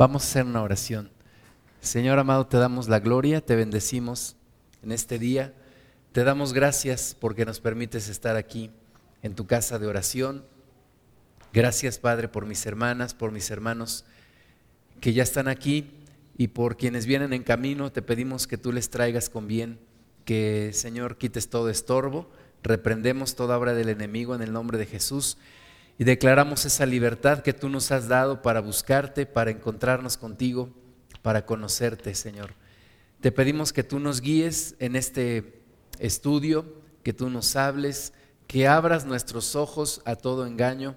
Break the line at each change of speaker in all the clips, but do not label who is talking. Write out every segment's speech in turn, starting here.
Vamos a hacer una oración. Señor amado, te damos la gloria, te bendecimos en este día. Te damos gracias porque nos permites estar aquí en tu casa de oración. Gracias, Padre, por mis hermanas, por mis hermanos que ya están aquí y por quienes vienen en camino. Te pedimos que tú les traigas con bien, que, Señor, quites todo estorbo. Reprendemos toda obra del enemigo en el nombre de Jesús y declaramos esa libertad que tú nos has dado para buscarte, para encontrarnos contigo, para conocerte, Señor. Te pedimos que tú nos guíes en este estudio, que tú nos hables, que abras nuestros ojos a todo engaño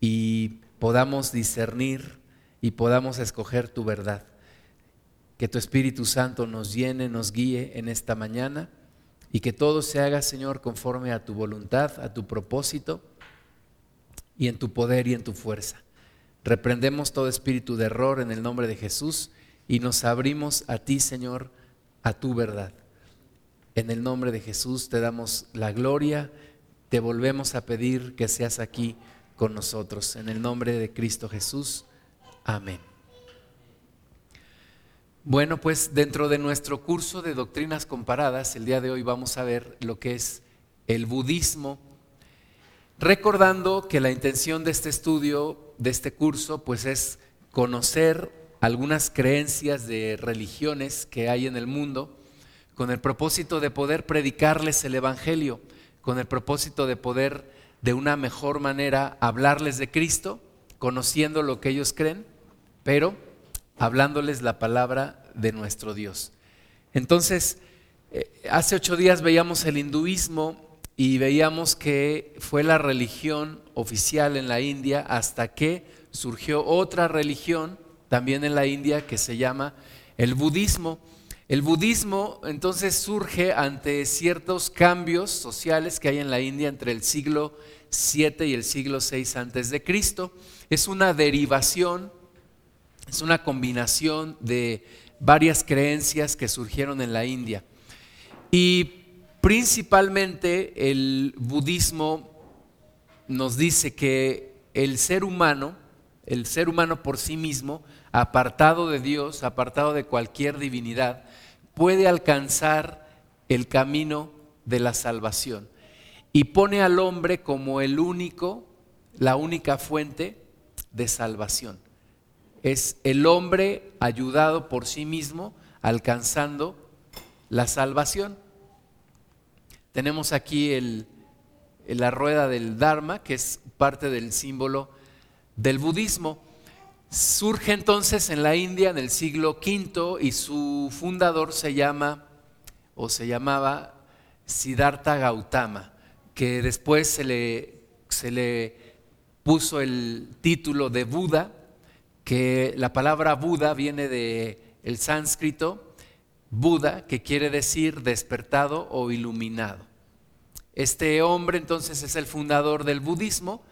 y podamos discernir y podamos escoger tu verdad. Que tu Espíritu Santo nos llene, nos guíe en esta mañana y que todo se haga, Señor, conforme a tu voluntad, a tu propósito y en tu poder y en tu fuerza. Reprendemos todo espíritu de error en el nombre de Jesús y nos abrimos a ti, Señor, a tu verdad. En el nombre de Jesús te damos la gloria, te volvemos a pedir que seas aquí con nosotros. En el nombre de Cristo Jesús. Amén. Bueno, pues dentro de nuestro curso de doctrinas comparadas, el día de hoy vamos a ver lo que es el budismo Recordando que la intención de este estudio, de este curso, pues es conocer algunas creencias de religiones que hay en el mundo, con el propósito de poder predicarles el Evangelio, con el propósito de poder de una mejor manera hablarles de Cristo, conociendo lo que ellos creen, pero hablándoles la palabra de nuestro Dios. Entonces, eh, hace ocho días veíamos el hinduismo y veíamos que fue la religión oficial en la India hasta que surgió otra religión también en la India que se llama el budismo. El budismo entonces surge ante ciertos cambios sociales que hay en la India entre el siglo 7 y el siglo 6 antes de Cristo. Es una derivación, es una combinación de varias creencias que surgieron en la India. Y Principalmente el budismo nos dice que el ser humano, el ser humano por sí mismo, apartado de Dios, apartado de cualquier divinidad, puede alcanzar el camino de la salvación y pone al hombre como el único, la única fuente de salvación. Es el hombre ayudado por sí mismo alcanzando la salvación. Tenemos aquí la rueda del Dharma, que es parte del símbolo del budismo. Surge entonces en la India en el siglo V y su fundador se llama o se llamaba Siddhartha Gautama, que después se le, se le puso el título de Buda, que la palabra Buda viene del el sánscrito Buda, que quiere decir despertado o iluminado. Este hombre entonces es el fundador del budismo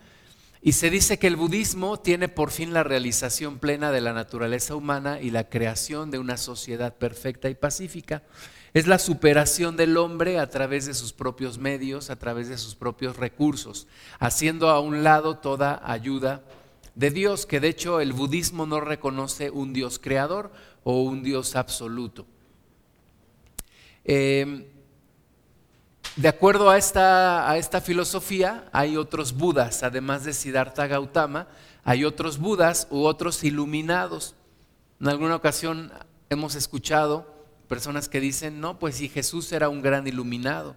y se dice que el budismo tiene por fin la realización plena de la naturaleza humana y la creación de una sociedad perfecta y pacífica. Es la superación del hombre a través de sus propios medios, a través de sus propios recursos, haciendo a un lado toda ayuda de Dios, que de hecho el budismo no reconoce un Dios creador o un Dios absoluto. Eh, de acuerdo a esta, a esta filosofía, hay otros Budas, además de Siddhartha Gautama, hay otros Budas u otros iluminados. En alguna ocasión hemos escuchado personas que dicen, no, pues si Jesús era un gran iluminado,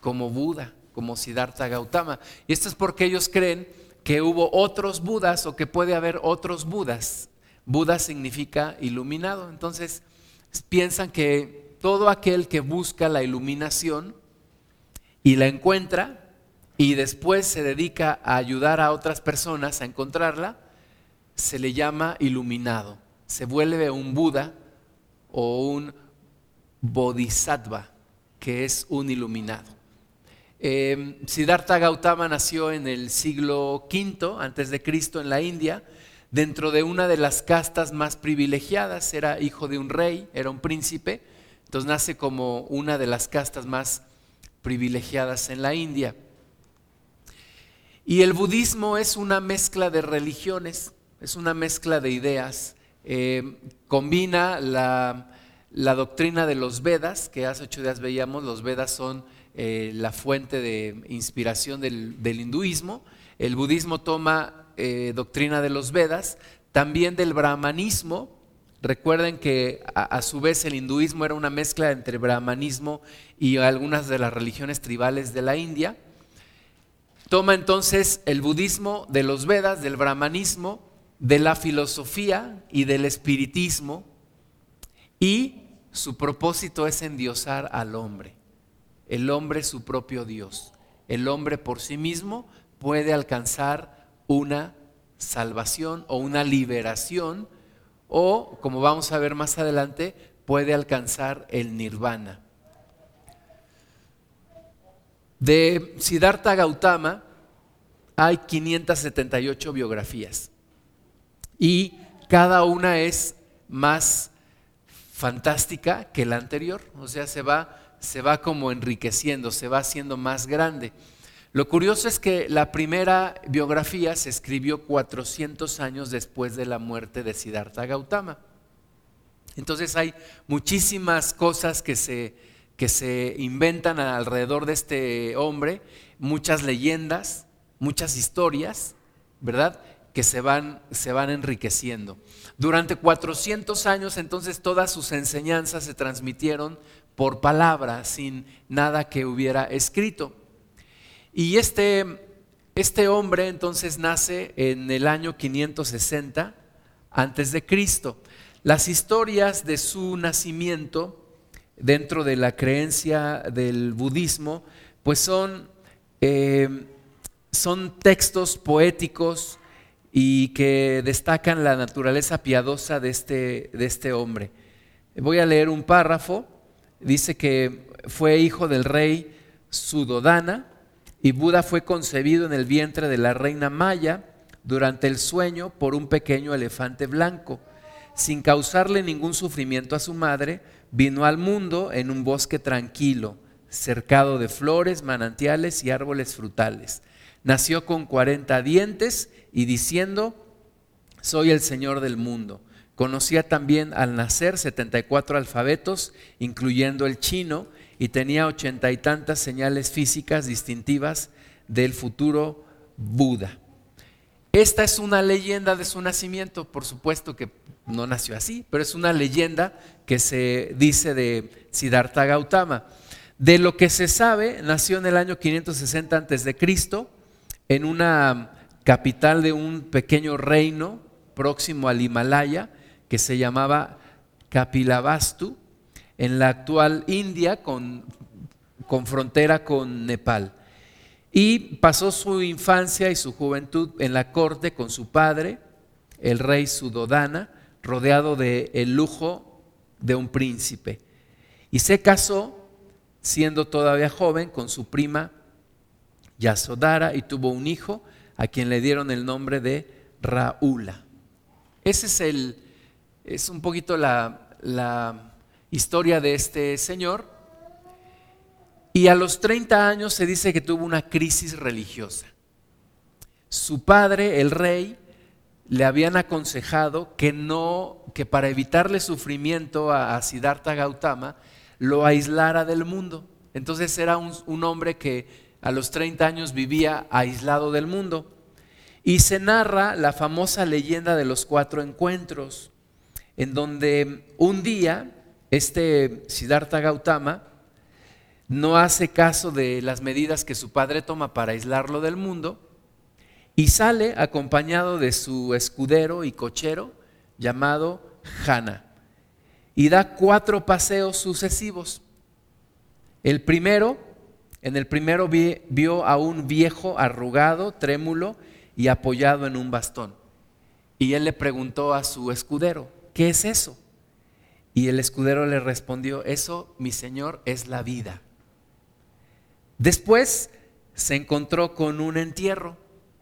como Buda, como Siddhartha Gautama. Y esto es porque ellos creen que hubo otros Budas o que puede haber otros Budas. Buda significa iluminado. Entonces piensan que todo aquel que busca la iluminación, y la encuentra y después se dedica a ayudar a otras personas a encontrarla, se le llama iluminado. Se vuelve un Buda o un Bodhisattva, que es un iluminado. Eh, Siddhartha Gautama nació en el siglo V antes de Cristo en la India, dentro de una de las castas más privilegiadas. Era hijo de un rey, era un príncipe, entonces nace como una de las castas más privilegiadas en la India. Y el budismo es una mezcla de religiones, es una mezcla de ideas eh, combina la, doctrina de los Vedas, que hace ocho días veíamos, los Vedas son eh, la fuente de inspiración del, hinduismo, el budismo toma eh, doctrina de los Vedas, también del brahmanismo, Recuerden que a, su vez el hinduismo era una mezcla entre brahmanismo y algunas de las religiones tribales de la India. Toma entonces el budismo de los Vedas, del brahmanismo, de la filosofía y del espiritismo y su propósito es endiosar al hombre. El hombre es su propio Dios. El hombre por sí mismo puede alcanzar una salvación o una liberación o, como vamos a ver más adelante, puede alcanzar el nirvana. De Siddhartha Gautama hay 578 biografías y cada una es más fantástica que la anterior, o sea, se va, se va como enriqueciendo, se va haciendo más grande. Lo curioso es que la primera biografía se escribió 400 años después de la muerte de Siddhartha Gautama. Entonces hay muchísimas cosas que se, que se inventan alrededor de este hombre, muchas leyendas, muchas historias, ¿verdad? Que se van, se van enriqueciendo. Durante 400 años entonces todas sus enseñanzas se transmitieron por palabra, sin nada que hubiera escrito. Y este, este hombre entonces nace en el año 560 antes de Cristo. Las historias de su nacimiento dentro de la creencia del budismo, pues son, eh, son textos poéticos y que destacan la naturaleza piadosa de este, de este hombre. Voy a leer un párrafo. Dice que fue hijo del rey Sudodana, y Buda fue concebido en el vientre de la reina Maya durante el sueño por un pequeño elefante blanco. Sin causarle ningún sufrimiento a su madre, vino al mundo en un bosque tranquilo, cercado de flores, manantiales y árboles frutales. Nació con 40 dientes y diciendo, soy el Señor del mundo. Conocía también al nacer 74 alfabetos, incluyendo el chino, y tenía ochenta y tantas señales físicas distintivas del futuro Buda. Esta es una leyenda de su nacimiento, por supuesto que no nació así, pero es una leyenda que se dice de Siddhartha Gautama. De lo que se sabe, nació en el año 560 a.C. en una capital de un pequeño reino próximo al Himalaya que se llamaba Kapilavastu en la actual India con, con frontera con Nepal. Y pasó su infancia y su juventud en la corte con su padre, el rey Sudodana, rodeado de el lujo de un príncipe. Y se casó, siendo todavía joven, con su prima Yasodara y tuvo un hijo a quien le dieron el nombre de Raúla. Ese es el, es un poquito la, historia de este señor. Y a los 30 años se dice que tuvo una crisis religiosa. Su padre, el rey, le habían aconsejado que no, que para evitarle sufrimiento a, Siddhartha Gautama, lo aislara del mundo. Entonces era un, un hombre que a los 30 años vivía aislado del mundo. Y se narra la famosa leyenda de los cuatro encuentros, en donde un día este Siddhartha Gautama no hace caso de las medidas que su padre toma para aislarlo del mundo y sale acompañado de su escudero y cochero llamado Hana y da cuatro paseos sucesivos. El primero, en el primero vio a un viejo arrugado, trémulo y apoyado en un bastón. Y él le preguntó a su escudero, ¿qué es eso? Y el escudero le respondió, eso, mi señor, es la vida. Después se encontró con un entierro,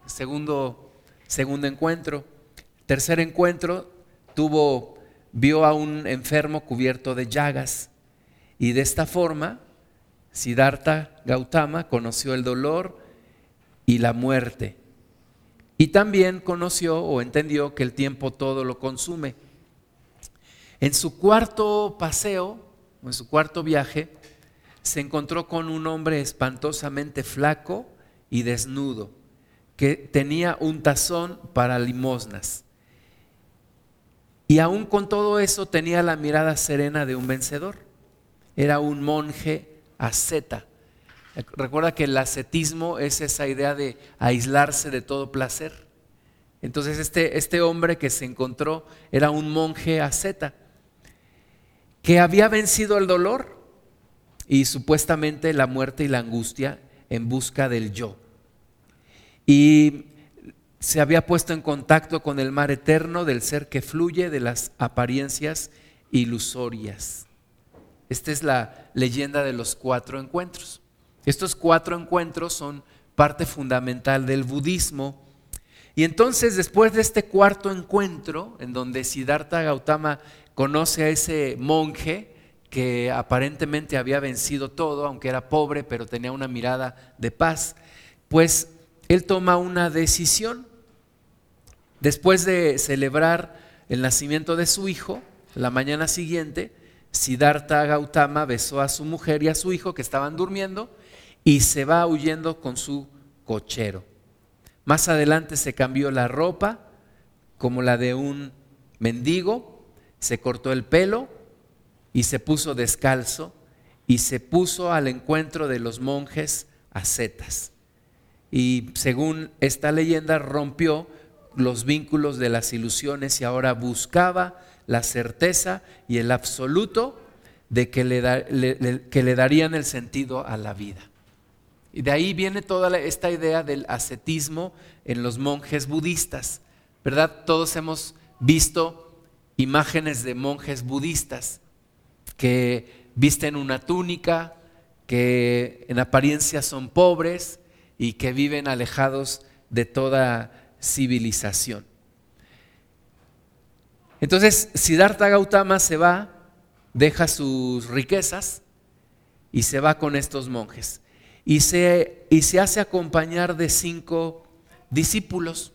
segundo, segundo encuentro. Tercer encuentro, tuvo, vio a un enfermo cubierto de llagas. Y de esta forma, Siddhartha Gautama conoció el dolor y la muerte. Y también conoció o entendió que el tiempo todo lo consume En su cuarto paseo, en su cuarto viaje, se encontró con un hombre espantosamente flaco y desnudo, que tenía un tazón para limosnas. Y aún con todo eso tenía la mirada serena de un vencedor. Era un monje asceta. Recuerda que el ascetismo es esa idea de aislarse de todo placer. Entonces este, este hombre que se encontró era un monje asceta que había vencido el dolor y supuestamente la muerte y la angustia en busca del yo. Y se había puesto en contacto con el mar eterno del ser que fluye de las apariencias ilusorias. Esta es la leyenda de los cuatro encuentros. Estos cuatro encuentros son parte fundamental del budismo. Y entonces después de este cuarto encuentro, en donde Siddhartha Gautama conoce a ese monje que aparentemente había vencido todo, aunque era pobre, pero tenía una mirada de paz, pues él toma una decisión. Después de celebrar el nacimiento de su hijo, la mañana siguiente, Siddhartha Gautama besó a su mujer y a su hijo que estaban durmiendo y se va huyendo con su cochero. Más adelante se cambió la ropa como la de un mendigo, se cortó el pelo y se puso descalzo y se puso al encuentro de los monjes ascetas. Y según esta leyenda rompió los vínculos de las ilusiones y ahora buscaba la certeza y el absoluto de que le, que le darían el sentido a la vida. Y de ahí viene toda esta idea del ascetismo en los monjes budistas, ¿verdad? Todos hemos visto imágenes de monjes budistas que visten una túnica, que en apariencia son pobres y que viven alejados de toda civilización. Entonces, Siddhartha Gautama se va, deja sus riquezas y se va con estos monjes y se, y se hace acompañar de cinco discípulos,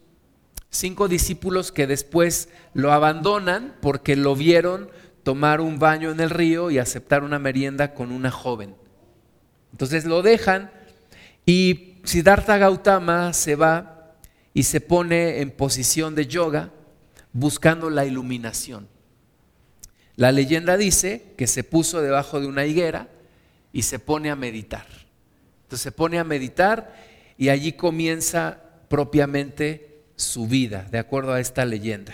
cinco discípulos que después lo abandonan porque lo vieron tomar un baño en el río y aceptar una merienda con una joven. Entonces lo dejan y Siddhartha Gautama se va y se pone en posición de yoga buscando la iluminación. La leyenda dice que se puso debajo de una higuera y se pone a meditar. Entonces se pone a meditar y allí comienza propiamente su vida, de acuerdo a esta leyenda.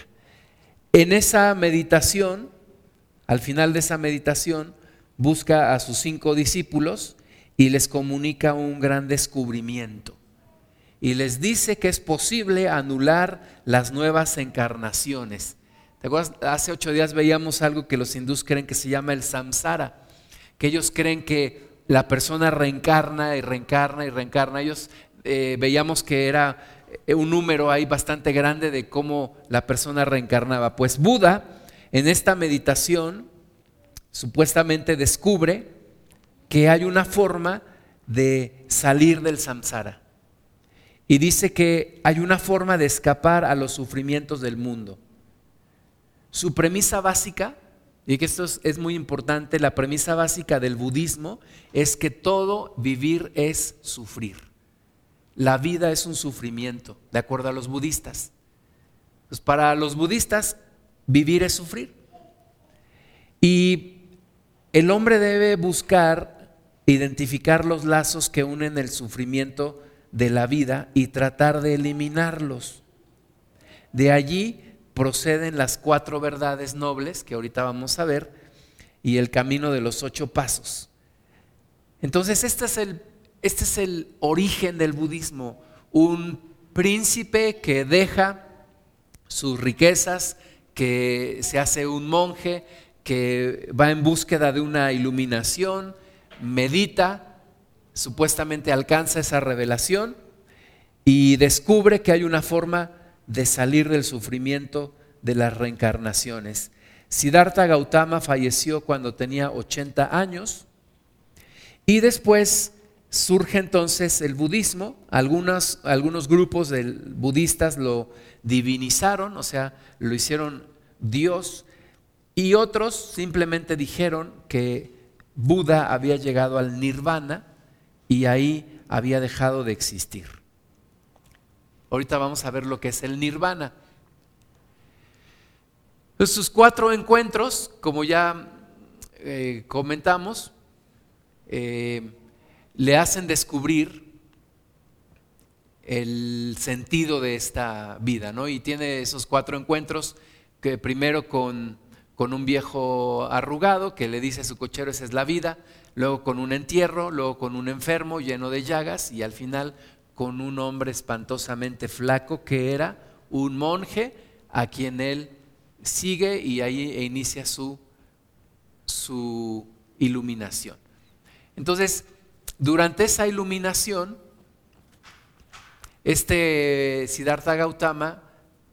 En esa meditación, al final de esa meditación, busca a sus cinco discípulos y les comunica un gran descubrimiento. Y les dice que es posible anular las nuevas encarnaciones. Hace ocho días veíamos algo que los hindús creen que se llama el samsara, que ellos creen que la persona reencarna y reencarna y reencarna. Ellos eh, veíamos que era un número ahí bastante grande de cómo la persona reencarnaba. Pues Buda, en esta meditación, supuestamente descubre que hay una forma de salir del samsara. Y dice que hay una forma de escapar a los sufrimientos del mundo. Su premisa básica y que esto es, muy importante, la premisa básica del budismo es que todo vivir es sufrir. La vida es un sufrimiento, de acuerdo a los budistas. Pues para los budistas, vivir es sufrir. Y el hombre debe buscar identificar los lazos que unen el sufrimiento de la vida y tratar de eliminarlos. De allí proceden las cuatro verdades nobles que ahorita vamos a ver y el camino de los ocho pasos. Entonces, este es el, este es el origen del budismo, un príncipe que deja sus riquezas, que se hace un monje, que va en búsqueda de una iluminación, medita, supuestamente alcanza esa revelación y descubre que hay una forma de salir del sufrimiento de las reencarnaciones. Siddhartha Gautama falleció cuando tenía 80 años y después surge entonces el budismo. Algunos, algunos grupos de budistas lo divinizaron, o sea, lo hicieron Dios. Y otros simplemente dijeron que Buda había llegado al nirvana y ahí había dejado de existir. Ahorita vamos a ver lo que es el nirvana. Sus cuatro encuentros, como ya eh, comentamos, eh, le hacen descubrir el sentido de esta vida, ¿no? Y tiene esos cuatro encuentros que primero con, con un viejo arrugado que le dice a su cochero esa es la vida, luego con un entierro, luego con un enfermo lleno de llagas y al final con un hombre espantosamente flaco que era un monje a quien él sigue y ahí inicia su, su iluminación. Entonces, durante esa iluminación, este Siddhartha Gautama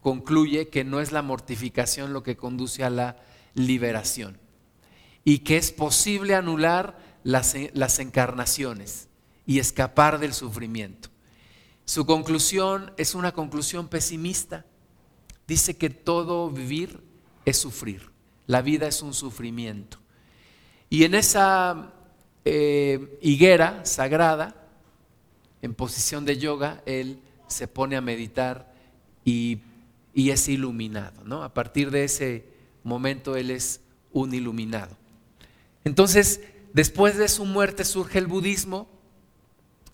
concluye que no es la mortificación lo que conduce a la liberación y que es posible anular las, las encarnaciones y escapar del sufrimiento. Su conclusión es una conclusión pesimista. Dice que todo vivir es sufrir, la vida es un sufrimiento. Y en esa eh, higuera sagrada, en posición de yoga, él se pone a meditar y, y es iluminado. ¿no? A partir de ese momento él es un iluminado. Entonces, después de su muerte surge el budismo.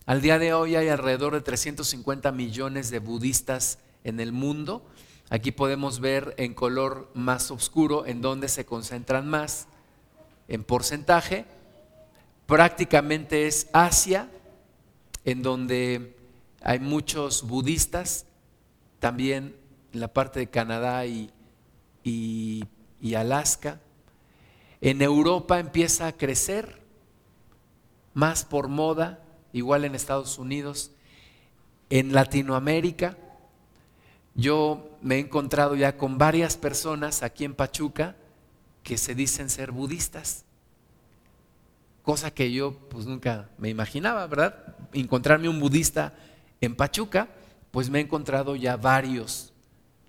Al día de hoy hay alrededor de 350 millones de budistas en el mundo. Aquí podemos ver en color más oscuro en donde se concentran más en porcentaje prácticamente es Asia, en donde hay muchos budistas, también en la parte de Canadá y, y Alaska. En Europa empieza a crecer, más por moda, igual en Estados Unidos. En Latinoamérica, yo me he encontrado ya con varias personas aquí en Pachuca que se dicen ser budistas cosa que yo pues nunca me imaginaba, ¿verdad? Encontrarme un budista en Pachuca, pues me he encontrado ya varios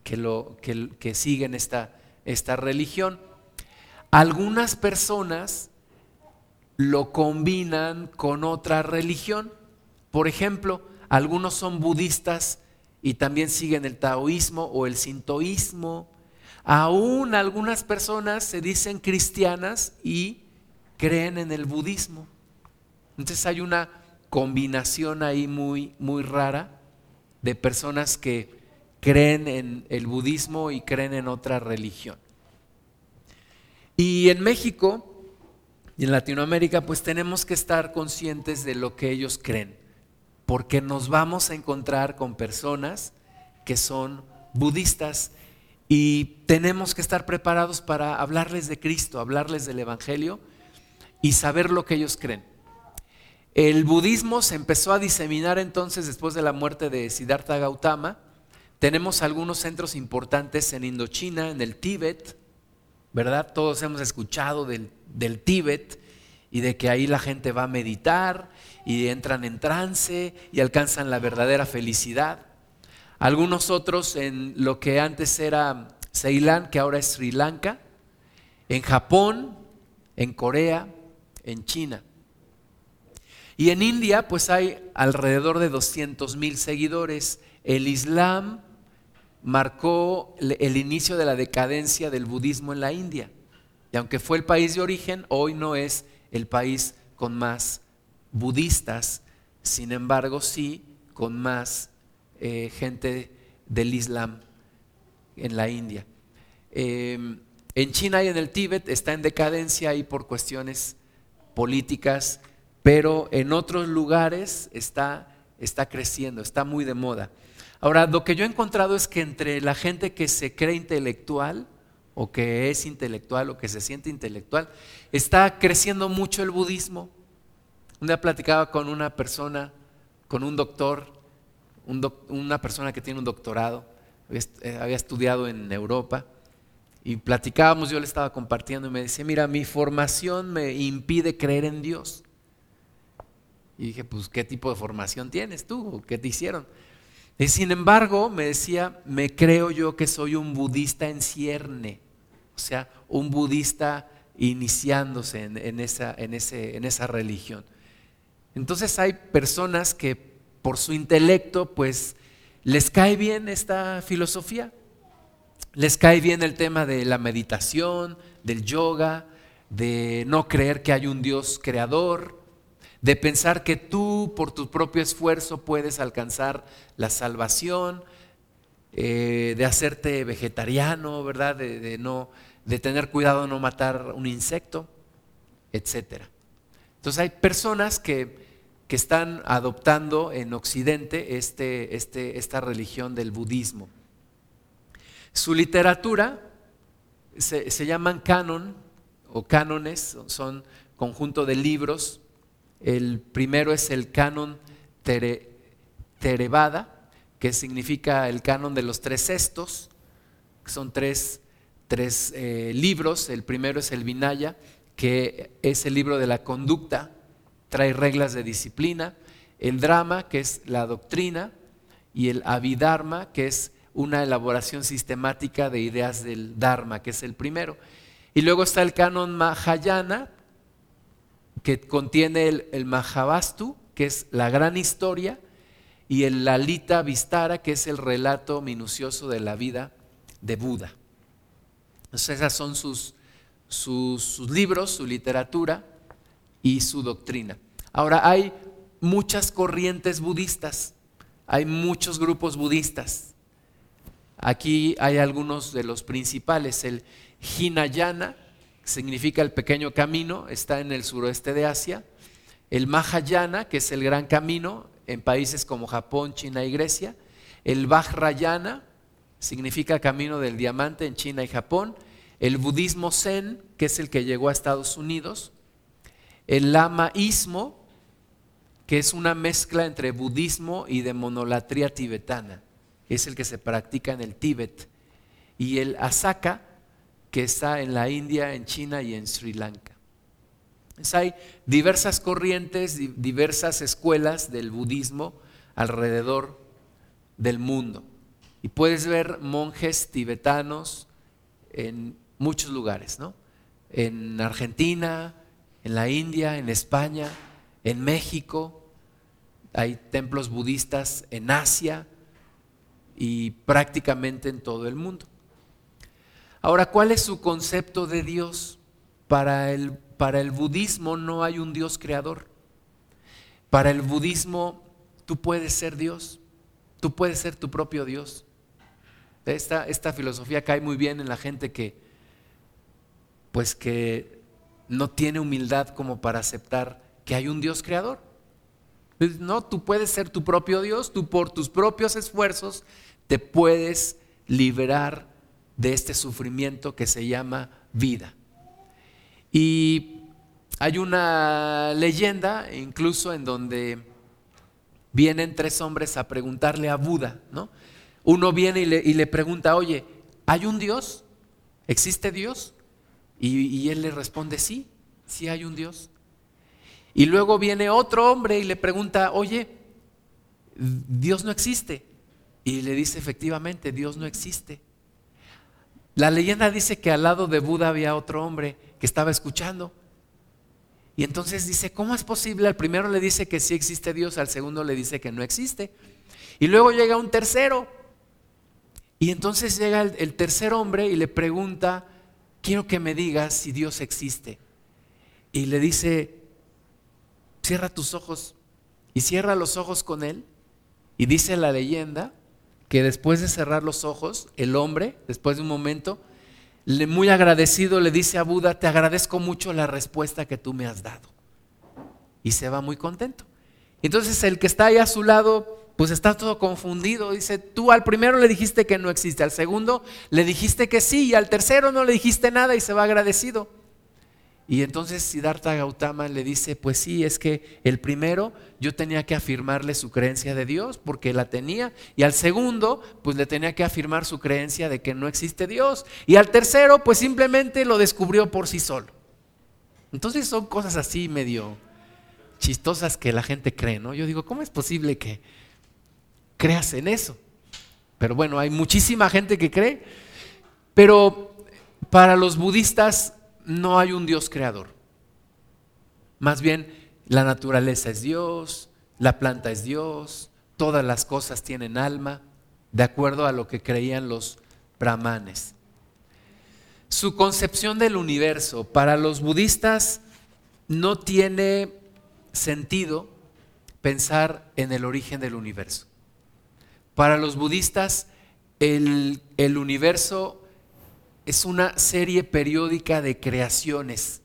que, lo, que, siguen esta, esta religión. Algunas personas lo combinan con otra religión. Por ejemplo, algunos son budistas y también siguen el taoísmo o el sintoísmo. Aún algunas personas se dicen cristianas y creen en el budismo. Entonces hay una combinación ahí muy, muy rara de personas que creen en el budismo y creen en otra religión. Y en México y en Latinoamérica pues tenemos que estar conscientes de lo que ellos creen, porque nos vamos a encontrar con personas que son budistas y tenemos que estar preparados para hablarles de Cristo, hablarles del Evangelio y saber lo que ellos creen. El budismo se empezó a diseminar entonces después de la muerte de Siddhartha Gautama. Tenemos algunos centros importantes en Indochina, en el Tíbet, ¿verdad? Todos hemos escuchado del, del Tíbet y de que ahí la gente va a meditar y entran en trance y alcanzan la verdadera felicidad. Algunos otros en lo que antes era Ceilán, que ahora es Sri Lanka, en Japón, en Corea, en China. Y en India pues hay alrededor de 200 mil seguidores. El Islam marcó el inicio de la decadencia del budismo en la India. Y aunque fue el país de origen, hoy no es el país con más budistas, sin embargo sí con más eh, gente del Islam en la India. Em, en China y en el Tíbet está en decadencia y por cuestiones políticas, pero en otros lugares está, está creciendo, está muy de moda. Ahora, lo que yo he encontrado es que entre la gente que se cree intelectual, o que es intelectual, o que se siente intelectual, está creciendo mucho el budismo. Un día platicaba con una persona, con un doctor, una persona que tiene un doctorado, había estudiado en Europa, y platicábamos, yo le estaba compartiendo y me decía, mira, mi formación me impide creer en Dios. Y dije, pues, ¿qué tipo de formación tienes tú? ¿Qué te hicieron? Y sin embargo, me decía, me creo yo que soy un budista en cierne. O sea, un budista iniciándose en, esa, en, ese, en esa religión. Entonces hay personas que por su intelecto pues les cae bien esta filosofía, les cae bien el tema de la meditación, del yoga, de no creer que hay un Dios creador, de pensar que tú por tu propio esfuerzo puedes alcanzar la salvación, eh, de hacerte vegetariano, ¿verdad? De, no, de tener cuidado de no matar un insecto, etc. Entonces hay personas que, están adoptando en Occidente este, este, esta religión del budismo. Su literatura se, se llaman canon o cánones, son conjunto de libros. El primero es el canon tere, Theravada, que significa el canon de los tres cestos, son tres, eh, libros. El primero es el Vinaya, que es el libro de la conducta, trae reglas de disciplina. El drama, que es la doctrina, y el Abhidharma, que es una elaboración sistemática de ideas del Dharma, que es el primero. Y luego está el canon Mahayana, que contiene el, el Mahavastu, que es la gran historia, y el Lalita Vistara, que es el relato minucioso de la vida de Buda. Entonces, esas son sus, sus, libros, su literatura y su doctrina. Ahora, hay muchas corrientes budistas, hay muchos grupos budistas. Aquí hay algunos de los principales. El Hinayana significa el pequeño camino, está en el suroeste de Asia. El Mahayana, que es el gran camino en países como Japón, China y Grecia. El Vajrayana significa camino del diamante en China y Japón. El budismo Zen, que es el que llegó a Estados Unidos. El lamaísmo, que es una mezcla entre budismo y de monolatría tibetana. Es el que se practica en el Tíbet. Y el Asaka, que está en la India, en China y en Sri Lanka. hay diversas corrientes, diversas escuelas del budismo alrededor del mundo. Y puedes ver monjes tibetanos en muchos lugares, ¿no? En Argentina, en la India, en España, en México. Hay templos budistas en Asia y prácticamente en todo el mundo. Ahora, ¿cuál es su concepto de Dios? Para el, para el budismo no hay un Dios creador. Para el budismo tú puedes ser Dios, tú puedes ser tu propio Dios. Esta, esta filosofía cae muy bien en la gente que, pues que no tiene humildad como para aceptar que hay un Dios creador. No, tú puedes ser tu propio Dios, tú por tus propios esfuerzos te puedes liberar de este sufrimiento que se llama vida. Y hay una leyenda incluso en donde vienen tres hombres a preguntarle a Buda, ¿no? Uno viene y le, pregunta, oye, ¿hay un Dios? ¿Existe Dios? Y, y él le responde, sí, sí hay un Dios. Y luego viene otro hombre y le pregunta, oye, Dios no existe. Y le dice, efectivamente, Dios no existe. La leyenda dice que al lado de Buda había otro hombre que estaba escuchando. Y entonces dice, ¿cómo es posible? Al primero le dice que sí existe Dios, al segundo le dice que no existe. Y luego llega un tercero. Y entonces llega el, tercer hombre y le pregunta, quiero que me digas si Dios existe. Y le dice, cierra tus ojos. Y cierra los ojos con él. Y dice la leyenda que después de cerrar los ojos, el hombre, después de un momento, le, muy agradecido le dice a Buda, te agradezco mucho la respuesta que tú me has dado. Y se va muy contento. Entonces el que está ahí a su lado, pues está todo confundido. Dice, tú al primero le dijiste que no existe, al segundo le dijiste que sí, y al tercero no le dijiste nada y se va agradecido. Y entonces Siddhartha Gautama le dice, pues sí, es que el primero yo tenía que afirmarle su creencia de Dios porque la tenía, y al segundo pues le tenía que afirmar su creencia de que no existe Dios, y al tercero pues simplemente lo descubrió por sí solo. Entonces son cosas así medio chistosas que la gente cree, ¿no? Yo digo, ¿cómo es posible que creas en eso? Pero bueno, hay muchísima gente que cree, pero para los budistas no hay un Dios creador. Más bien, la naturaleza es Dios, la planta es Dios, todas las cosas tienen alma, de acuerdo a lo que creían los brahmanes. Su concepción del universo para los budistas no tiene sentido pensar en el origen del universo. Para los budistas, el, el universo es una serie periódica de creaciones.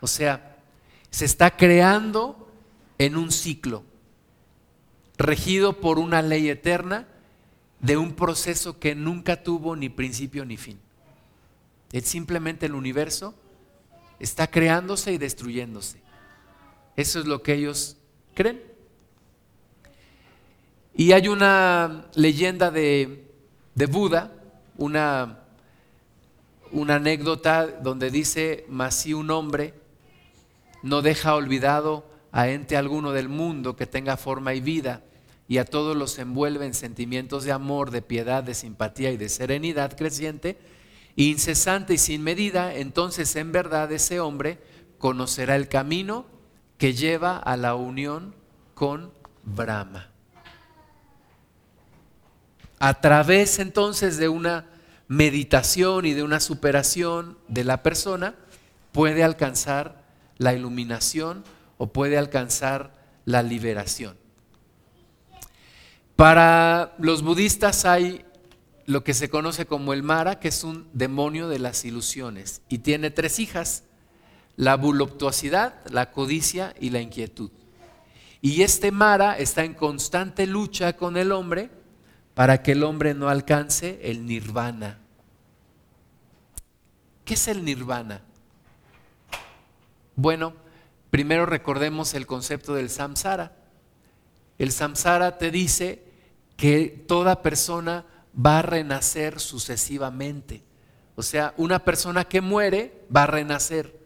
O sea, se está creando en un ciclo, regido por una ley eterna de un proceso que nunca tuvo ni principio ni fin. Es simplemente el universo está creándose y destruyéndose. Eso es lo que ellos creen. Y hay una leyenda de, de Buda, una, una anécdota donde dice, mas si un hombre no deja olvidado a ente alguno del mundo que tenga forma y vida, y a todos los envuelve en sentimientos de amor, de piedad, de simpatía y de serenidad creciente, incesante y sin medida, entonces en verdad ese hombre conocerá el camino que lleva a la unión con Brahma. A través entonces de una meditación y de una superación de la persona, puede alcanzar la iluminación o puede alcanzar la liberación. Para los budistas hay lo que se conoce como el Mara, que es un demonio de las ilusiones, y tiene tres hijas, la voluptuosidad, la codicia y la inquietud. Y este Mara está en constante lucha con el hombre para que el hombre no alcance el nirvana. ¿Qué es el nirvana? Bueno, primero recordemos el concepto del samsara. El samsara te dice que toda persona va a renacer sucesivamente. O sea, una persona que muere va a renacer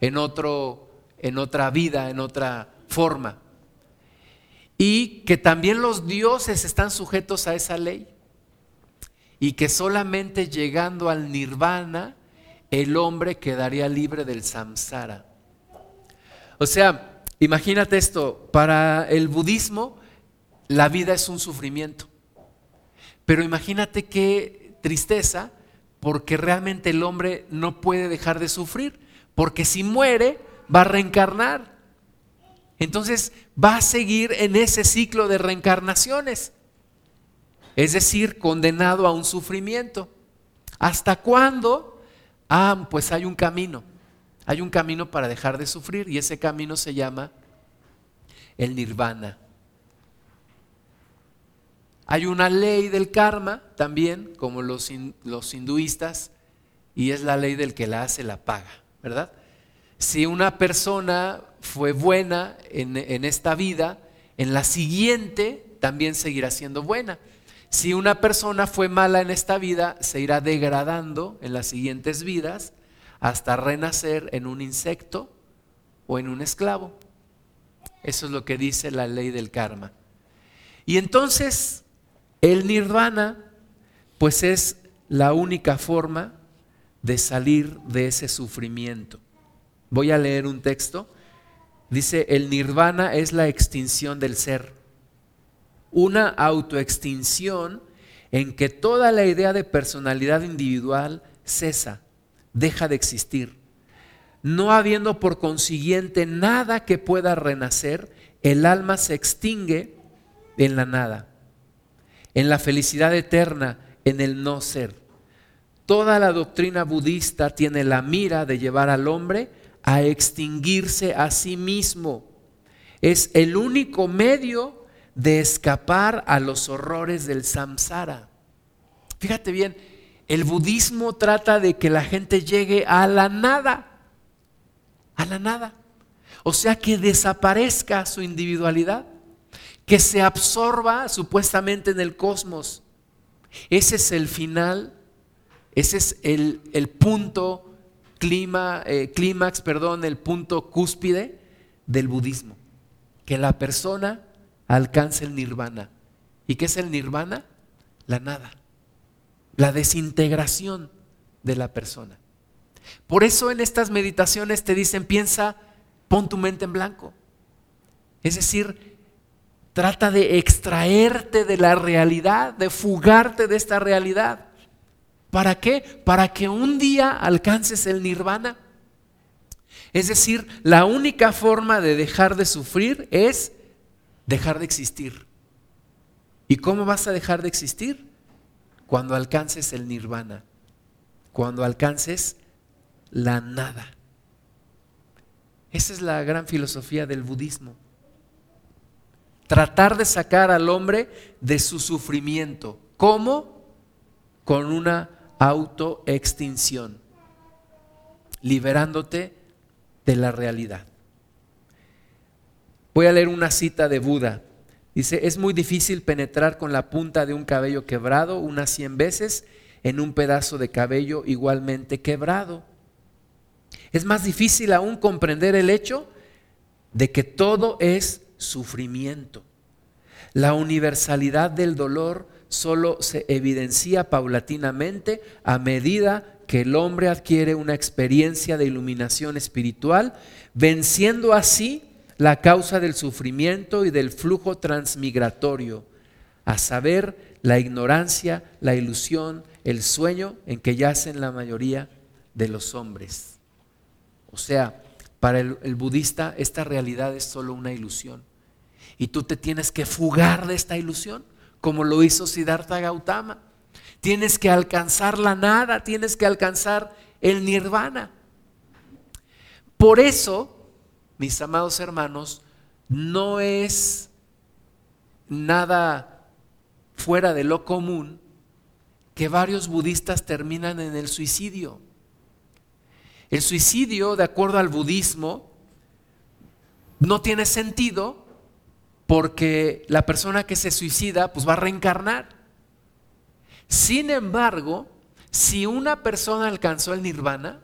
en, otro, en otra vida, en otra forma. Y que también los dioses están sujetos a esa ley. Y que solamente llegando al nirvana, el hombre quedaría libre del samsara. O sea, imagínate esto, para el budismo la vida es un sufrimiento. Pero imagínate qué tristeza, porque realmente el hombre no puede dejar de sufrir, porque si muere va a reencarnar. Entonces va a seguir en ese ciclo de reencarnaciones, es decir, condenado a un sufrimiento. ¿Hasta cuándo? Ah, pues hay un camino, hay un camino para dejar de sufrir y ese camino se llama el nirvana. Hay una ley del karma también, como los, los hinduistas, y es la ley del que la hace la paga, ¿verdad? Si una persona fue buena en, en esta vida, en la siguiente también seguirá siendo buena. Si una persona fue mala en esta vida, se irá degradando en las siguientes vidas hasta renacer en un insecto o en un esclavo. Eso es lo que dice la ley del karma. Y entonces el nirvana, pues es la única forma de salir de ese sufrimiento. Voy a leer un texto. Dice, el nirvana es la extinción del ser. Una autoextinción en que toda la idea de personalidad individual cesa, deja de existir. No habiendo por consiguiente nada que pueda renacer, el alma se extingue en la nada en la felicidad eterna, en el no ser. Toda la doctrina budista tiene la mira de llevar al hombre a extinguirse a sí mismo. Es el único medio de escapar a los horrores del samsara. Fíjate bien, el budismo trata de que la gente llegue a la nada, a la nada. O sea, que desaparezca su individualidad que se absorba supuestamente en el cosmos. Ese es el final, ese es el, punto clima, eh, clímax, perdón, el punto cúspide del budismo. Que la persona alcance el nirvana. ¿Y qué es el nirvana? La nada, la desintegración de la persona. Por eso en estas meditaciones te dicen, piensa, pon tu mente en blanco. Es decir, trata de extraerte de la realidad, de fugarte de esta realidad. ¿Para qué? Para que un día alcances el nirvana. Es decir, la única forma de dejar de sufrir es dejar de existir. ¿Y cómo vas a dejar de existir? Cuando alcances el nirvana, cuando alcances la nada. Esa es la gran filosofía del budismo. Tratar de sacar al hombre de su sufrimiento. ¿Cómo? Con una autoextinción, liberándote de la realidad. Voy a leer una cita de Buda. Dice, es muy difícil penetrar con la punta de un cabello quebrado unas cien veces en un pedazo de cabello igualmente quebrado. Es más difícil aún comprender el hecho de que todo es sufrimiento. La universalidad del dolor solo se evidencia paulatinamente a medida que el hombre adquiere una experiencia de iluminación espiritual, venciendo así la causa del sufrimiento y del flujo transmigratorio, a saber, la ignorancia, la ilusión, el sueño en que yacen la mayoría de los hombres. O sea, para el, budista esta realidad es solo una ilusión. Y tú te tienes que fugar de esta ilusión, como lo hizo Siddhartha Gautama. Tienes que alcanzar la nada, tienes que alcanzar el nirvana. Por eso, mis amados hermanos, no es nada fuera de lo común que varios budistas terminan en el suicidio. El suicidio, de acuerdo al budismo, no tiene sentido porque la persona que se suicida pues va a reencarnar. Sin embargo, si una persona alcanzó el nirvana,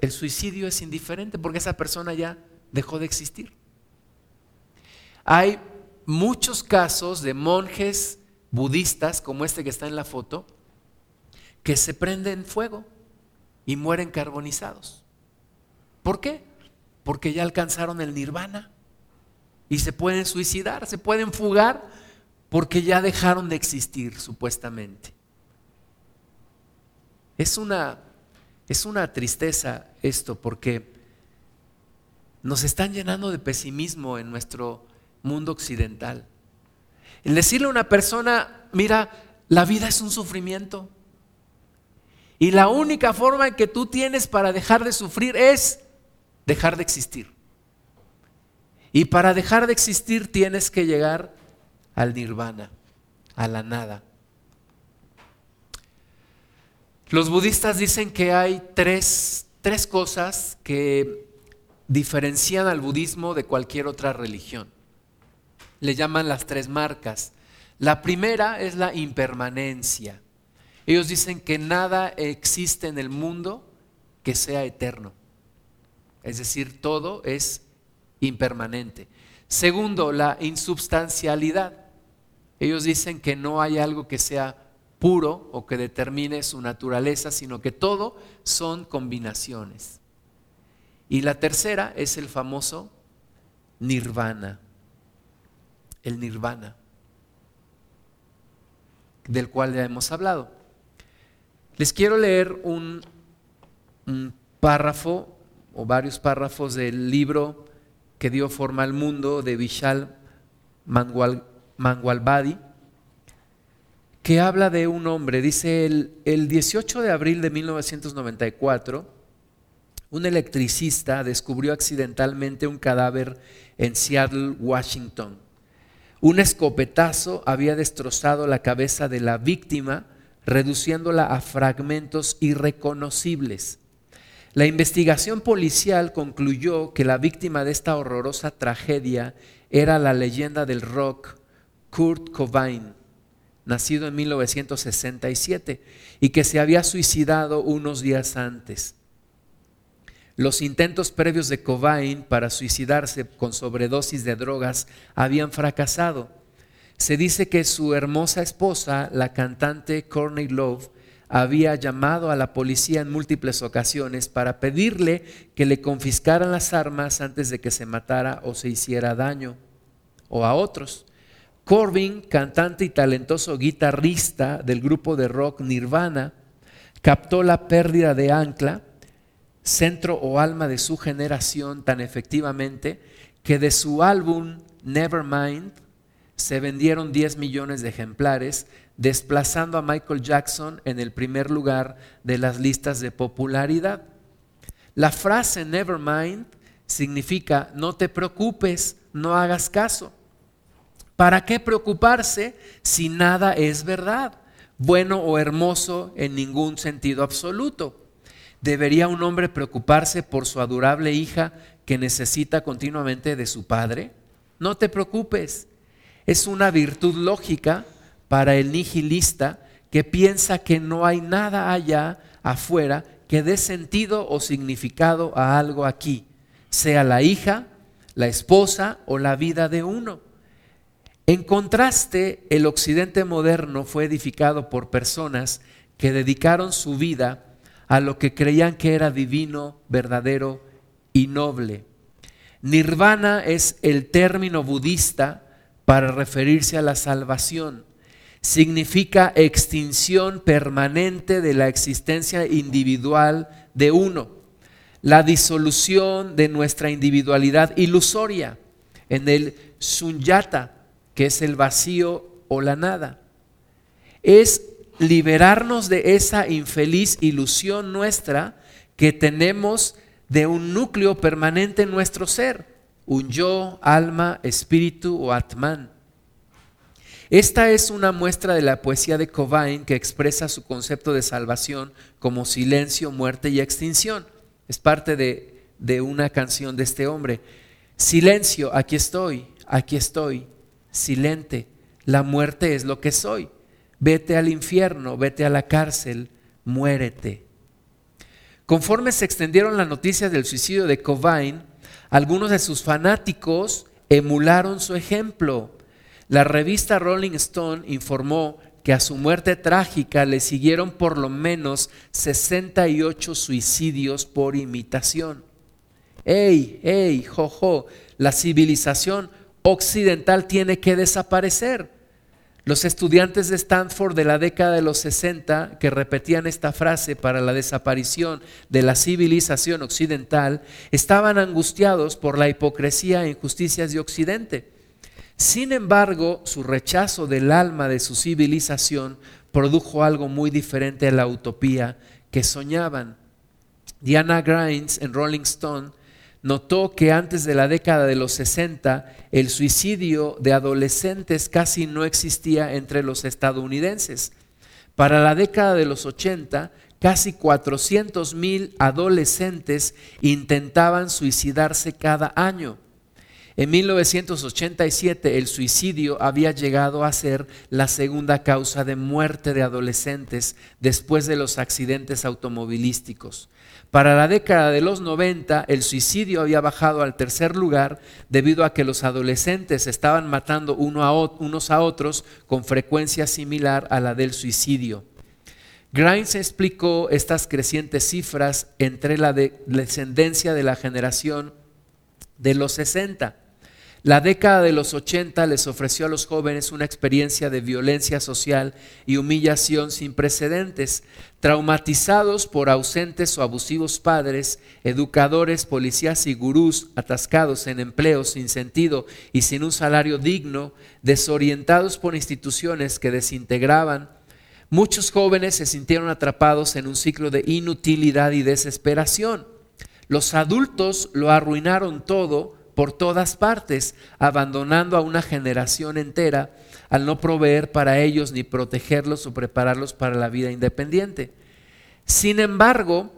el suicidio es indiferente porque esa persona ya dejó de existir. Hay muchos casos de monjes budistas, como este que está en la foto, que se prenden fuego y mueren carbonizados. ¿Por qué? Porque ya alcanzaron el nirvana y se pueden suicidar, se pueden fugar porque ya dejaron de existir supuestamente. Es una, es una tristeza esto porque nos están llenando de pesimismo en nuestro mundo occidental. El decirle a una persona, mira, la vida es un sufrimiento. Y la única forma que tú tienes para dejar de sufrir es dejar de existir. Y para dejar de existir tienes que llegar al nirvana, a la nada. Los budistas dicen que hay tres, tres cosas que diferencian al budismo de cualquier otra religión. Le llaman las tres marcas. La primera es la impermanencia. Ellos dicen que nada existe en el mundo que sea eterno. Es decir, todo es impermanente. Segundo, la insubstancialidad. Ellos dicen que no hay algo que sea puro o que determine su naturaleza, sino que todo son combinaciones. Y la tercera es el famoso nirvana, el nirvana, del cual ya hemos hablado. Les quiero leer un, párrafo o varios párrafos del libro que dio forma al mundo de Vishal Mangualbadi, que habla de un hombre, dice el, el 18 de abril de 1994, un electricista descubrió accidentalmente un cadáver en Seattle, Washington. Un escopetazo había destrozado la cabeza de la víctima, reduciéndola a fragmentos irreconocibles. La investigación policial concluyó que la víctima de esta horrorosa tragedia era la leyenda del rock Kurt Cobain, nacido en 1967 y que se había suicidado unos días antes. Los intentos previos de Cobain para suicidarse con sobredosis de drogas habían fracasado. Se dice que su hermosa esposa, la cantante Courtney Love, había llamado a la policía en múltiples ocasiones para pedirle que le confiscaran las armas antes de que se matara o se hiciera daño o a otros. Corbin, cantante y talentoso guitarrista del grupo de rock Nirvana, captó la pérdida de ancla, centro o alma de su generación tan efectivamente que de su álbum Nevermind se vendieron 10 millones de ejemplares, desplazando a Michael Jackson en el primer lugar de las listas de popularidad. La frase Nevermind significa no te preocupes, no hagas caso. ¿Para qué preocuparse si nada es verdad, bueno o hermoso en ningún sentido absoluto? ¿Debería un hombre preocuparse por su adorable hija que necesita continuamente de su padre? No te preocupes. Es una virtud lógica para el nihilista que piensa que no hay nada allá afuera que dé sentido o significado a algo aquí, sea la hija, la esposa o la vida de uno. En contraste, el occidente moderno fue edificado por personas que dedicaron su vida a lo que creían que era divino, verdadero y noble. Nirvana es el término budista para referirse a la salvación. Significa extinción permanente de la existencia individual de uno, la disolución de nuestra individualidad ilusoria. En el sunyata, que es el vacío o la nada. Es liberarnos de esa infeliz ilusión nuestra que tenemos de un núcleo permanente en nuestro ser, un yo, alma, espíritu o atman. Esta es una muestra de la poesía de Cobain que expresa su concepto de salvación como silencio, muerte y extinción. Es parte de, de una canción de este hombre. Silencio, aquí estoy, aquí estoy silente. La muerte es lo que soy. Vete al infierno, vete a la cárcel, muérete. Conforme se extendieron las noticias del suicidio de Cobain, algunos de sus fanáticos emularon su ejemplo. La revista Rolling Stone informó que a su muerte trágica le siguieron por lo menos 68 suicidios por imitación. ¡Ey, ey, jojo! La civilización occidental tiene que desaparecer. Los estudiantes de Stanford de la década de los 60 que repetían esta frase para la desaparición de la civilización occidental estaban angustiados por la hipocresía e injusticias de Occidente. Sin embargo, su rechazo del alma de su civilización produjo algo muy diferente a la utopía que soñaban. Diana Grimes en Rolling Stone notó que antes de la década de los 60 el suicidio de adolescentes casi no existía entre los estadounidenses. Para la década de los 80, casi 400 mil adolescentes intentaban suicidarse cada año. En 1987 el suicidio había llegado a ser la segunda causa de muerte de adolescentes después de los accidentes automovilísticos. Para la década de los 90, el suicidio había bajado al tercer lugar debido a que los adolescentes estaban matando unos a otros con frecuencia similar a la del suicidio. Grimes explicó estas crecientes cifras entre la descendencia de la generación de los 60 la década de los 80 les ofreció a los jóvenes una experiencia de violencia social y humillación sin precedentes. Traumatizados por ausentes o abusivos padres, educadores, policías y gurús atascados en empleos sin sentido y sin un salario digno, desorientados por instituciones que desintegraban, muchos jóvenes se sintieron atrapados en un ciclo de inutilidad y desesperación. Los adultos lo arruinaron todo por todas partes, abandonando a una generación entera al no proveer para ellos ni protegerlos o prepararlos para la vida independiente. Sin embargo,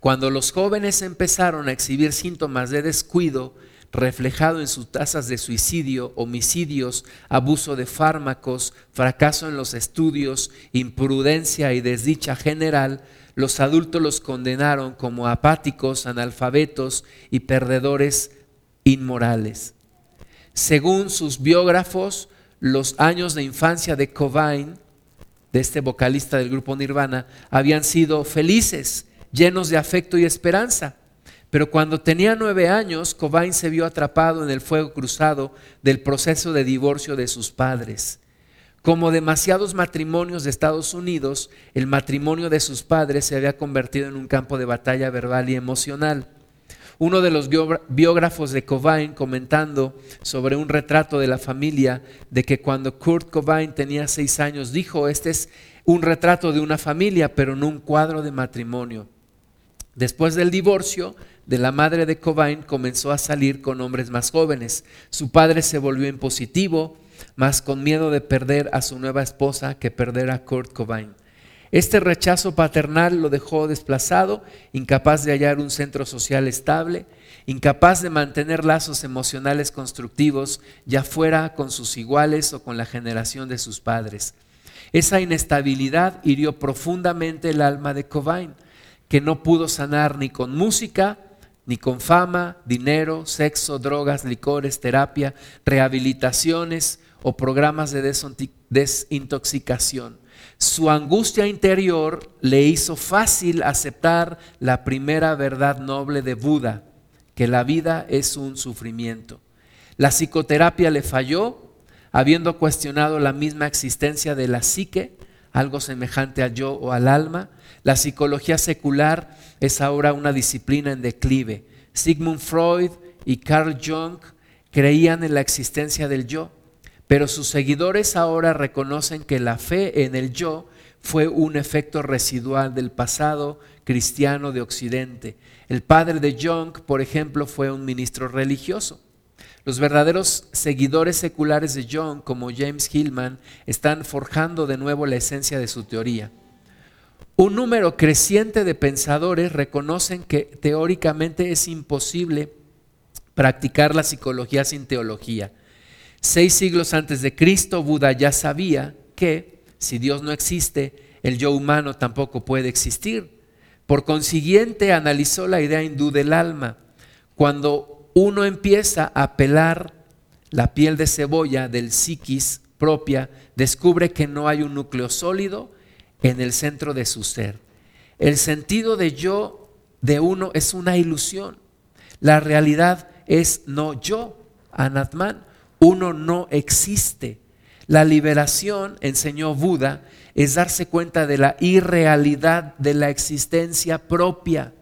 cuando los jóvenes empezaron a exhibir síntomas de descuido, reflejado en sus tasas de suicidio, homicidios, abuso de fármacos, fracaso en los estudios, imprudencia y desdicha general, los adultos los condenaron como apáticos, analfabetos y perdedores inmorales. Según sus biógrafos, los años de infancia de Cobain de este vocalista del grupo Nirvana, habían sido felices, llenos de afecto y esperanza. Pero cuando tenía nueve años, Cobain se vio atrapado en el fuego cruzado del proceso de divorcio de sus padres. Como demasiados matrimonios de Estados Unidos, el matrimonio de sus padres se había convertido en un campo de batalla verbal y emocional. Uno de los biógrafos de Cobain comentando sobre un retrato de la familia, de que cuando Kurt Cobain tenía seis años, dijo, este es un retrato de una familia, pero no un cuadro de matrimonio. Después del divorcio de la madre de Cobain, comenzó a salir con hombres más jóvenes. Su padre se volvió impositivo, más con miedo de perder a su nueva esposa que perder a Kurt Cobain. Este rechazo paternal lo dejó desplazado, incapaz de hallar un centro social estable, incapaz de mantener lazos emocionales constructivos, ya fuera con sus iguales o con la generación de sus padres. Esa inestabilidad hirió profundamente el alma de Cobain, que no pudo sanar ni con música, ni con fama, dinero, sexo, drogas, licores, terapia, rehabilitaciones o programas de desintoxicación. Su angustia interior le hizo fácil aceptar la primera verdad noble de Buda, que la vida es un sufrimiento. La psicoterapia le falló, habiendo cuestionado la misma existencia de la psique, algo semejante al yo o al alma. La psicología secular es ahora una disciplina en declive. Sigmund Freud y Carl Jung creían en la existencia del yo pero sus seguidores ahora reconocen que la fe en el yo fue un efecto residual del pasado cristiano de Occidente. El padre de Jung, por ejemplo, fue un ministro religioso. Los verdaderos seguidores seculares de Jung, como James Hillman, están forjando de nuevo la esencia de su teoría. Un número creciente de pensadores reconocen que teóricamente es imposible practicar la psicología sin teología. Seis siglos antes de Cristo, Buda ya sabía que si Dios no existe, el yo humano tampoco puede existir. Por consiguiente, analizó la idea hindú del alma. Cuando uno empieza a pelar la piel de cebolla del psiquis propia, descubre que no hay un núcleo sólido en el centro de su ser. El sentido de yo de uno es una ilusión. La realidad es no yo, Anatman uno no existe. La liberación, enseñó Buda, es darse cuenta de la irrealidad de la existencia propia.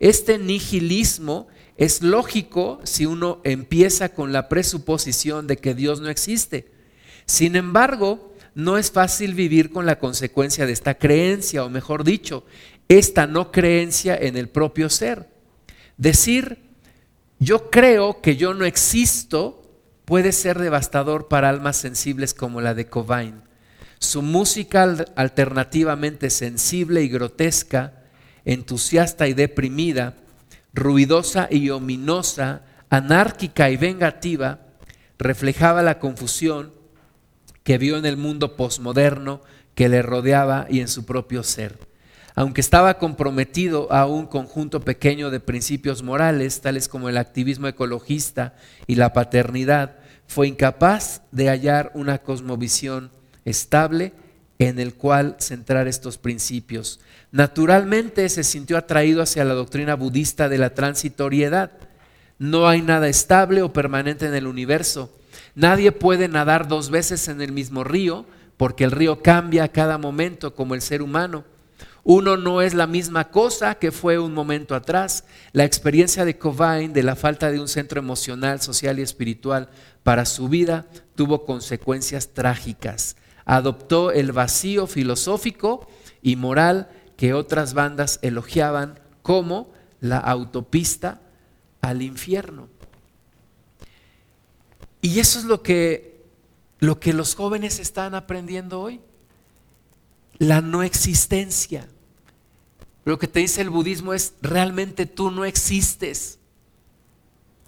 Este nihilismo es lógico si uno empieza con la presuposición de que Dios no existe. Sin embargo, no es fácil vivir con la consecuencia de esta creencia, o mejor dicho, esta no creencia en el propio ser. Decir, yo creo que yo no existo, puede ser devastador para almas sensibles como la de Cobain. Su música alternativamente sensible y grotesca, entusiasta y deprimida, ruidosa y ominosa, anárquica y vengativa, reflejaba la confusión que vio en el mundo posmoderno que le rodeaba y en su propio ser. Aunque estaba comprometido a un conjunto pequeño de principios morales, tales como el activismo ecologista y la paternidad, fue incapaz de hallar una cosmovisión estable en el cual centrar estos principios. Naturalmente se sintió atraído hacia la doctrina budista de la transitoriedad. No hay nada estable o permanente en el universo. Nadie puede nadar dos veces en el mismo río porque el río cambia a cada momento como el ser humano. Uno no es la misma cosa que fue un momento atrás. La experiencia de Cobain de la falta de un centro emocional, social y espiritual para su vida tuvo consecuencias trágicas. Adoptó el vacío filosófico y moral que otras bandas elogiaban como la autopista al infierno. Y eso es lo que, lo que los jóvenes están aprendiendo hoy. La no existencia. Lo que te dice el budismo es, realmente tú no existes.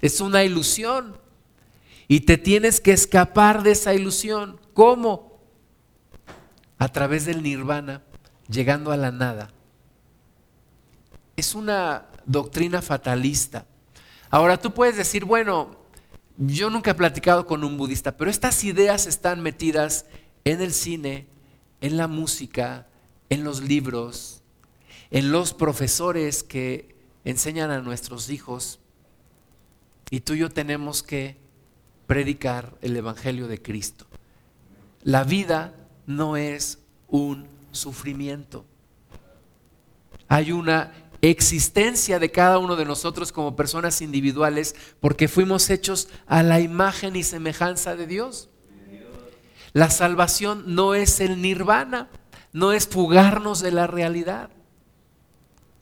Es una ilusión. Y te tienes que escapar de esa ilusión. ¿Cómo? A través del nirvana, llegando a la nada. Es una doctrina fatalista. Ahora tú puedes decir, bueno, yo nunca he platicado con un budista, pero estas ideas están metidas en el cine, en la música, en los libros, en los profesores que enseñan a nuestros hijos. Y tú y yo tenemos que predicar el Evangelio de Cristo. La vida no es un sufrimiento. Hay una existencia de cada uno de nosotros como personas individuales porque fuimos hechos a la imagen y semejanza de Dios. La salvación no es el nirvana, no es fugarnos de la realidad.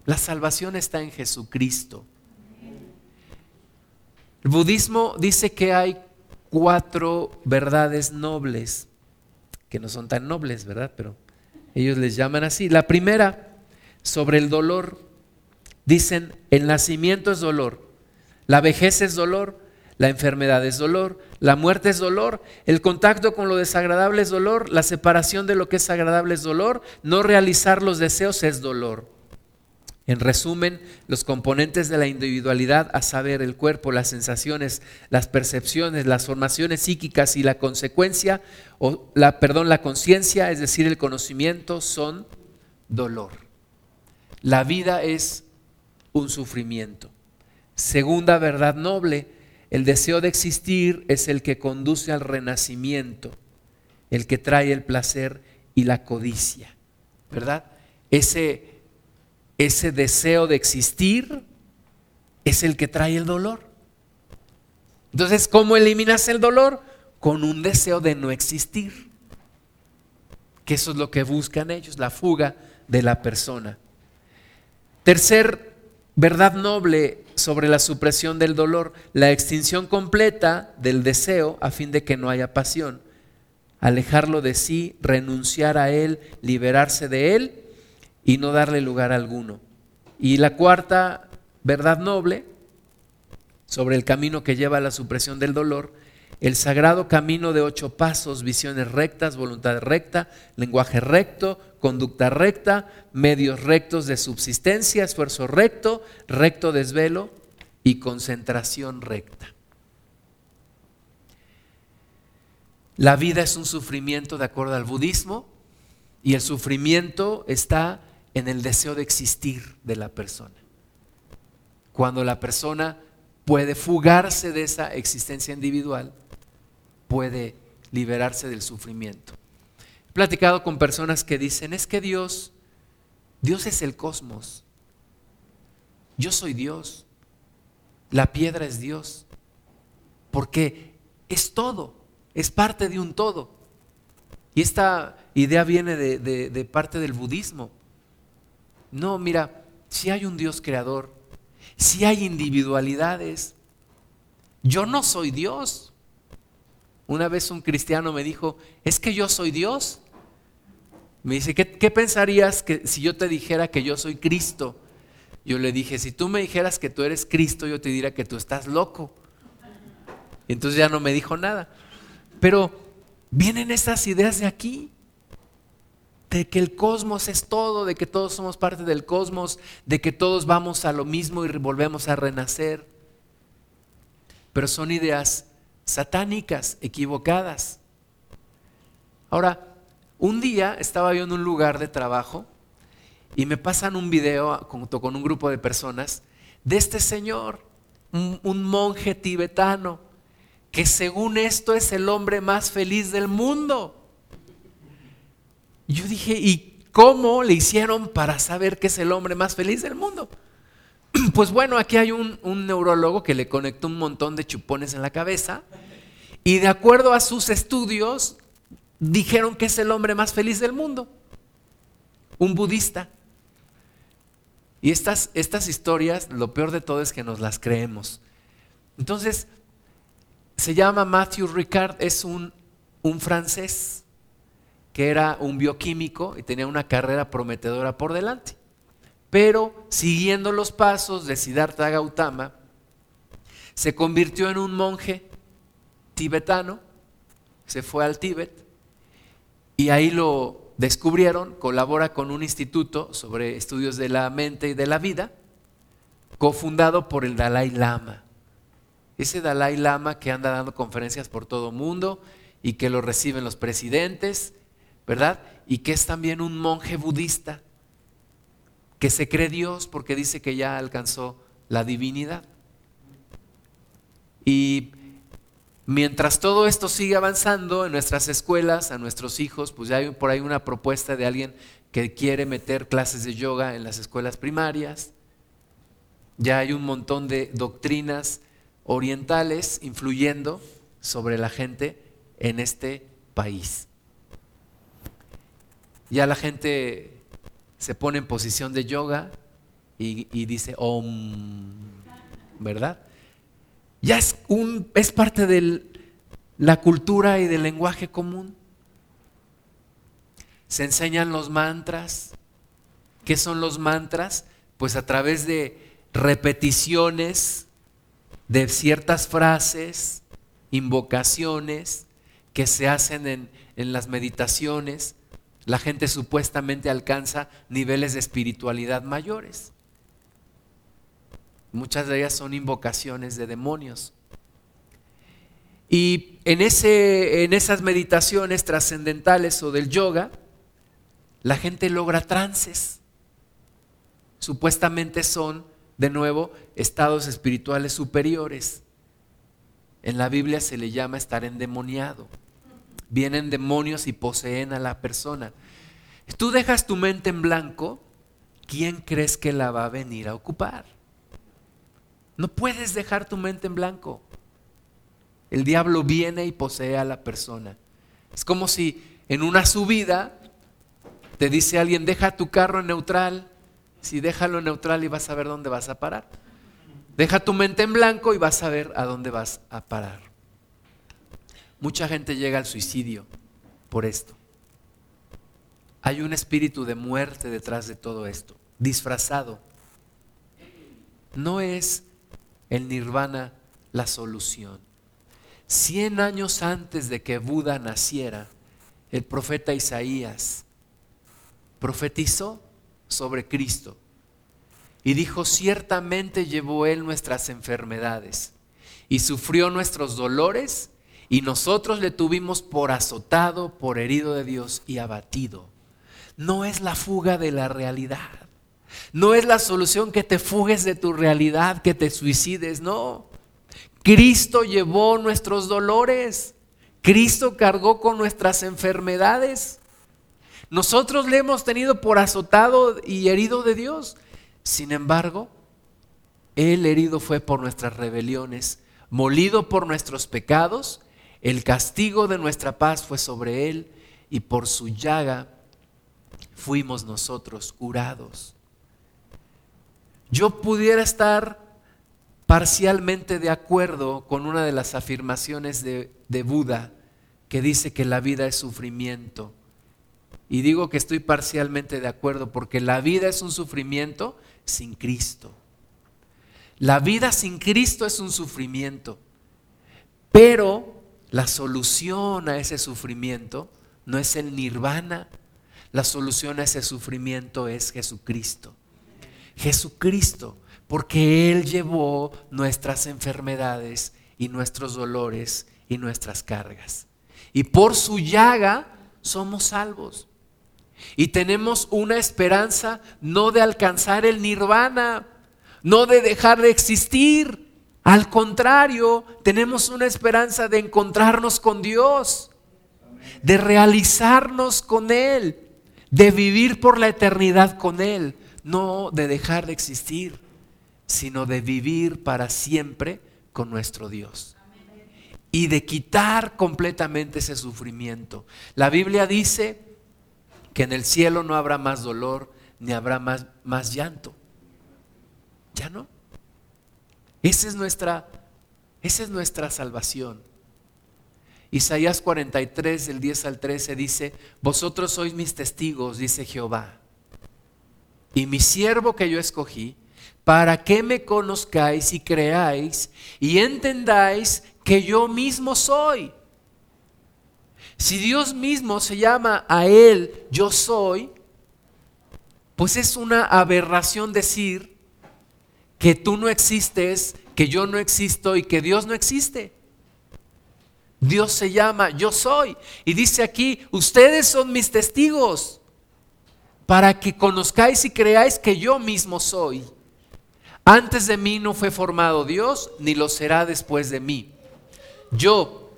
La salvación está en Jesucristo. El budismo dice que hay cuatro verdades nobles, que no son tan nobles, ¿verdad? Pero ellos les llaman así. La primera, sobre el dolor. Dicen, el nacimiento es dolor, la vejez es dolor, la enfermedad es dolor, la muerte es dolor, el contacto con lo desagradable es dolor, la separación de lo que es agradable es dolor, no realizar los deseos es dolor. En resumen, los componentes de la individualidad, a saber, el cuerpo, las sensaciones, las percepciones, las formaciones psíquicas y la consecuencia, o la, perdón, la conciencia, es decir, el conocimiento, son dolor. La vida es un sufrimiento. Segunda verdad noble, el deseo de existir es el que conduce al renacimiento, el que trae el placer y la codicia, ¿verdad? Ese ese deseo de existir es el que trae el dolor. Entonces, ¿cómo eliminas el dolor? Con un deseo de no existir. Que eso es lo que buscan ellos, la fuga de la persona. Tercer verdad noble sobre la supresión del dolor, la extinción completa del deseo a fin de que no haya pasión. Alejarlo de sí, renunciar a él, liberarse de él y no darle lugar alguno. Y la cuarta verdad noble sobre el camino que lleva a la supresión del dolor, el sagrado camino de ocho pasos, visiones rectas, voluntad recta, lenguaje recto, conducta recta, medios rectos de subsistencia, esfuerzo recto, recto desvelo y concentración recta. La vida es un sufrimiento de acuerdo al budismo y el sufrimiento está en el deseo de existir de la persona. Cuando la persona puede fugarse de esa existencia individual, puede liberarse del sufrimiento. He platicado con personas que dicen, es que Dios, Dios es el cosmos. Yo soy Dios. La piedra es Dios. Porque es todo, es parte de un todo. Y esta idea viene de, de parte del budismo. No, mira, si hay un Dios creador, si hay individualidades, yo no soy Dios. Una vez un cristiano me dijo, es que yo soy Dios. Me dice, ¿qué, pensarías que si yo te dijera que yo soy Cristo? Yo le dije, si tú me dijeras que tú eres Cristo, yo te diría que tú estás loco. Entonces ya no me dijo nada. Pero vienen estas ideas de aquí de que el cosmos es todo, de que todos somos parte del cosmos, de que todos vamos a lo mismo y volvemos a renacer. Pero son ideas satánicas, equivocadas. Ahora, un día estaba yo en un lugar de trabajo y me pasan un video junto con un grupo de personas de este señor, un, un monje tibetano, que según esto es el hombre más feliz del mundo. Y yo dije, ¿y cómo le hicieron para saber que es el hombre más feliz del mundo? Pues bueno, aquí hay un, neurólogo que le conectó un montón de chupones en la cabeza y de acuerdo a sus estudios dijeron que es el hombre más feliz del mundo, un budista. Y estas, estas historias, lo peor de todo es que nos las creemos. Entonces, se llama Matthew Ricard, es un, un francés que era un bioquímico y tenía una carrera prometedora por delante. Pero siguiendo los pasos de Siddhartha Gautama, se convirtió en un monje tibetano, se fue al Tíbet y ahí lo descubrieron, colabora con un instituto sobre estudios de la mente y de la vida, cofundado por el Dalai Lama. Ese Dalai Lama que anda dando conferencias por todo el mundo y que lo reciben los presidentes ¿verdad? Y que es también un monje budista, que se cree Dios porque dice que ya alcanzó la divinidad. Y mientras todo esto sigue avanzando en nuestras escuelas, a nuestros hijos, pues ya hay por ahí una propuesta de alguien que quiere meter clases de yoga en las escuelas primarias. Ya hay un montón de doctrinas orientales influyendo sobre la gente en este país. Ya la gente se pone en posición de yoga y, dice Om, ¿verdad? Ya es, un, es parte de la cultura y del lenguaje común. Se enseñan los mantras. ¿Qué son los mantras? Pues a través de repeticiones de ciertas frases, invocaciones que se hacen en, en las meditaciones, la gente supuestamente alcanza niveles de espiritualidad mayores. Muchas de ellas son invocaciones de demonios. Y en, ese, en esas meditaciones trascendentales o del yoga, la gente logra trances. Supuestamente son, de nuevo, estados espirituales superiores. En la Biblia se le llama estar endemoniado. Vienen demonios y poseen a la persona. Tú dejas tu mente en blanco, ¿quién crees que la va a venir a ocupar? No puedes dejar tu mente en blanco. El diablo viene y posee a la persona. Es como si en una subida te dice alguien, deja tu carro en neutral. Si déjalo en neutral y vas a ver dónde vas a parar. Deja tu mente en blanco y vas a ver a dónde vas a parar. Mucha gente llega al suicidio por esto. Hay un espíritu de muerte detrás de todo esto, disfrazado. No es el nirvana la solución. Cien años antes de que Buda naciera, el profeta Isaías profetizó sobre Cristo y dijo, ciertamente llevó Él nuestras enfermedades y sufrió nuestros dolores y nosotros le tuvimos por azotado, por herido de Dios y abatido. No es la fuga de la realidad. No es la solución que te fugues de tu realidad, que te suicides, no. Cristo llevó nuestros dolores. Cristo cargó con nuestras enfermedades. Nosotros le hemos tenido por azotado y herido de Dios. Sin embargo, Él herido fue por nuestras rebeliones, molido por nuestros pecados, el castigo de nuestra paz fue sobre Él y por su llaga fuimos nosotros curados yo pudiera estar parcialmente de acuerdo con una de las afirmaciones de, Buda que dice que la vida es sufrimiento. Y digo que estoy parcialmente de acuerdo porque la vida es un sufrimiento sin Cristo. La vida sin Cristo es un sufrimiento. Pero la solución a ese sufrimiento no es el nirvana. La solución a ese sufrimiento es Jesucristo. Jesucristo, porque Él llevó nuestras enfermedades y nuestros dolores y nuestras cargas. Y por su llaga somos salvos. Y tenemos una esperanza no de alcanzar el nirvana, no de dejar de existir. Al contrario, tenemos una esperanza de encontrarnos con Dios, de realizarnos con Él, de vivir por la eternidad con Él no de dejar de existir, sino de vivir para siempre con nuestro Dios. Y de quitar completamente ese sufrimiento. La Biblia dice que en el cielo no habrá más dolor ni habrá más, más llanto. ¿Ya no? Esa es nuestra, esa es nuestra salvación. Isaías 43, del 10 al 13 dice, vosotros sois mis testigos, dice Jehová y mi siervo que yo escogí, para que me conozcáis y creáis y entendáis que yo mismo soy. Si Dios mismo se llama a Él yo soy, pues es una aberración decir que tú no existes, que yo no existo y que Dios no existe. Dios se llama yo soy. Y dice aquí, ustedes son mis testigos para que conozcáis y creáis que yo mismo soy. Antes de mí no fue formado Dios, ni lo será después de mí. Yo,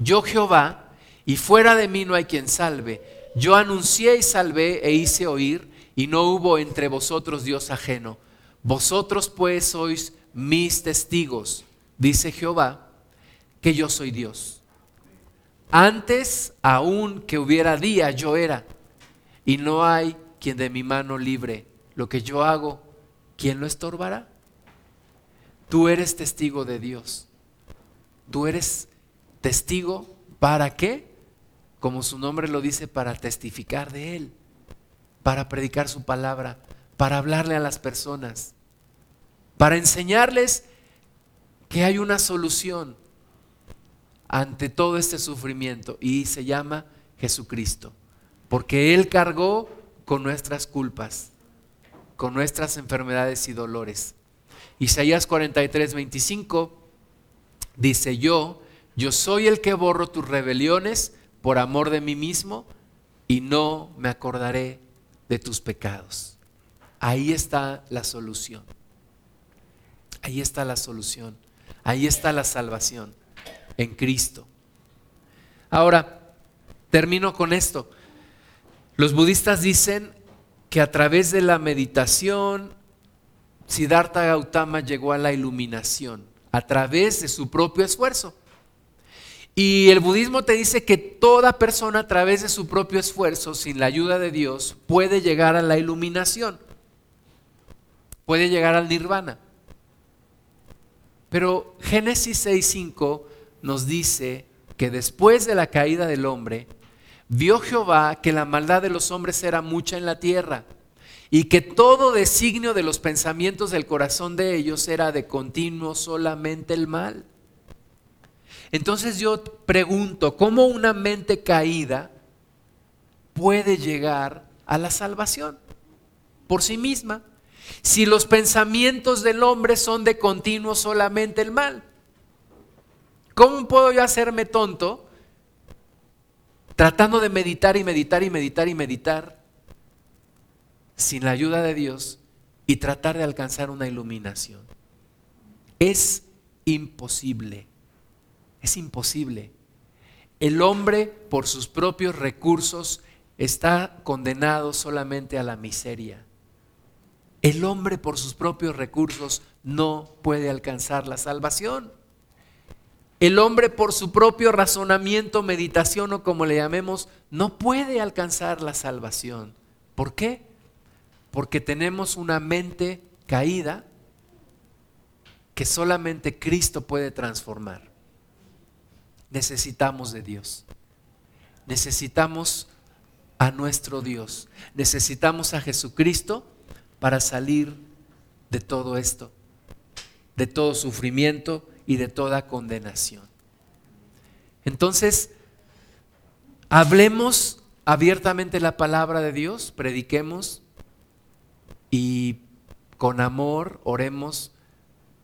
yo Jehová, y fuera de mí no hay quien salve. Yo anuncié y salvé e hice oír, y no hubo entre vosotros Dios ajeno. Vosotros pues sois mis testigos, dice Jehová que yo soy Dios. Antes aún que hubiera día, yo era. Y no hay quien de mi mano libre. Lo que yo hago, ¿quién lo estorbará? Tú eres testigo de Dios. Tú eres testigo para qué? Como su nombre lo dice, para testificar de Él, para predicar su palabra, para hablarle a las personas, para enseñarles que hay una solución ante todo este sufrimiento y se llama Jesucristo, porque Él cargó con nuestras culpas, con nuestras enfermedades y dolores. Isaías 43, 25 dice yo, yo soy el que borro tus rebeliones por amor de mí mismo y no me acordaré de tus pecados. Ahí está la solución. Ahí está la solución. Ahí está la salvación en Cristo. Ahora, termino con esto. Los budistas dicen que a través de la meditación, Siddhartha Gautama llegó a la iluminación, a través de su propio esfuerzo. Y el budismo te dice que toda persona a través de su propio esfuerzo, sin la ayuda de Dios, puede llegar a la iluminación, puede llegar al nirvana. Pero Génesis 6.5 nos dice que después de la caída del hombre, vio Jehová que la maldad de los hombres era mucha en la tierra y que todo designio de los pensamientos del corazón de ellos era de continuo solamente el mal. Entonces yo pregunto, ¿cómo una mente caída puede llegar a la salvación por sí misma? Si los pensamientos del hombre son de continuo solamente el mal. ¿Cómo puedo yo hacerme tonto tratando de meditar y meditar y meditar y meditar sin la ayuda de Dios y tratar de alcanzar una iluminación? Es imposible, es imposible. El hombre por sus propios recursos está condenado solamente a la miseria. El hombre por sus propios recursos no puede alcanzar la salvación. El hombre por su propio razonamiento, meditación o como le llamemos, no puede alcanzar la salvación. ¿Por qué? Porque tenemos una mente caída que solamente Cristo puede transformar. Necesitamos de Dios. Necesitamos a nuestro Dios. Necesitamos a Jesucristo para salir de todo esto, de todo sufrimiento y de toda condenación. Entonces, hablemos abiertamente la palabra de Dios, prediquemos y con amor oremos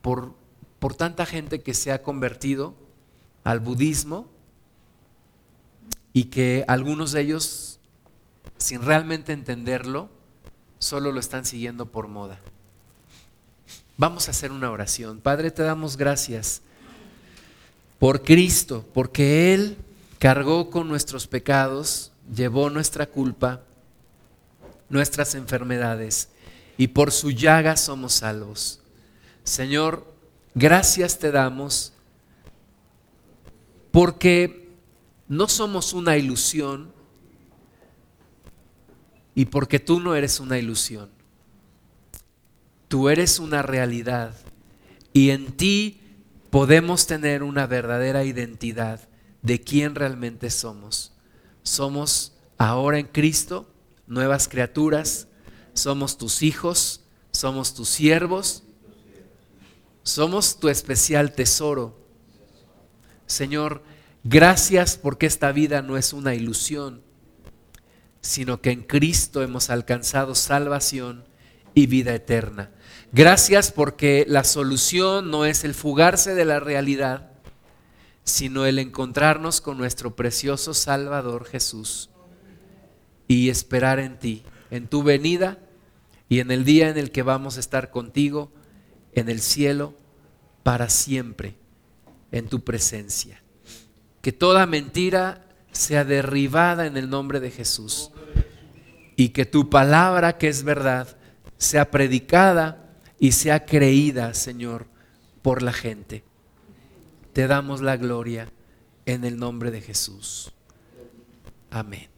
por, por tanta gente que se ha convertido al budismo y que algunos de ellos, sin realmente entenderlo, solo lo están siguiendo por moda. Vamos a hacer una oración. Padre, te damos gracias por Cristo, porque Él cargó con nuestros pecados, llevó nuestra culpa, nuestras enfermedades, y por su llaga somos salvos. Señor, gracias te damos porque no somos una ilusión y porque tú no eres una ilusión. Tú eres una realidad y en ti podemos tener una verdadera identidad de quién realmente somos. Somos ahora en Cristo nuevas criaturas, somos tus hijos, somos tus siervos, somos tu especial tesoro. Señor, gracias porque esta vida no es una ilusión, sino que en Cristo hemos alcanzado salvación y vida eterna. Gracias porque la solución no es el fugarse de la realidad, sino el encontrarnos con nuestro precioso Salvador Jesús y esperar en ti, en tu venida y en el día en el que vamos a estar contigo en el cielo para siempre, en tu presencia. Que toda mentira sea derribada en el nombre de Jesús y que tu palabra, que es verdad, sea predicada y sea creída, Señor, por la gente. Te damos la gloria en el nombre de Jesús. Amén.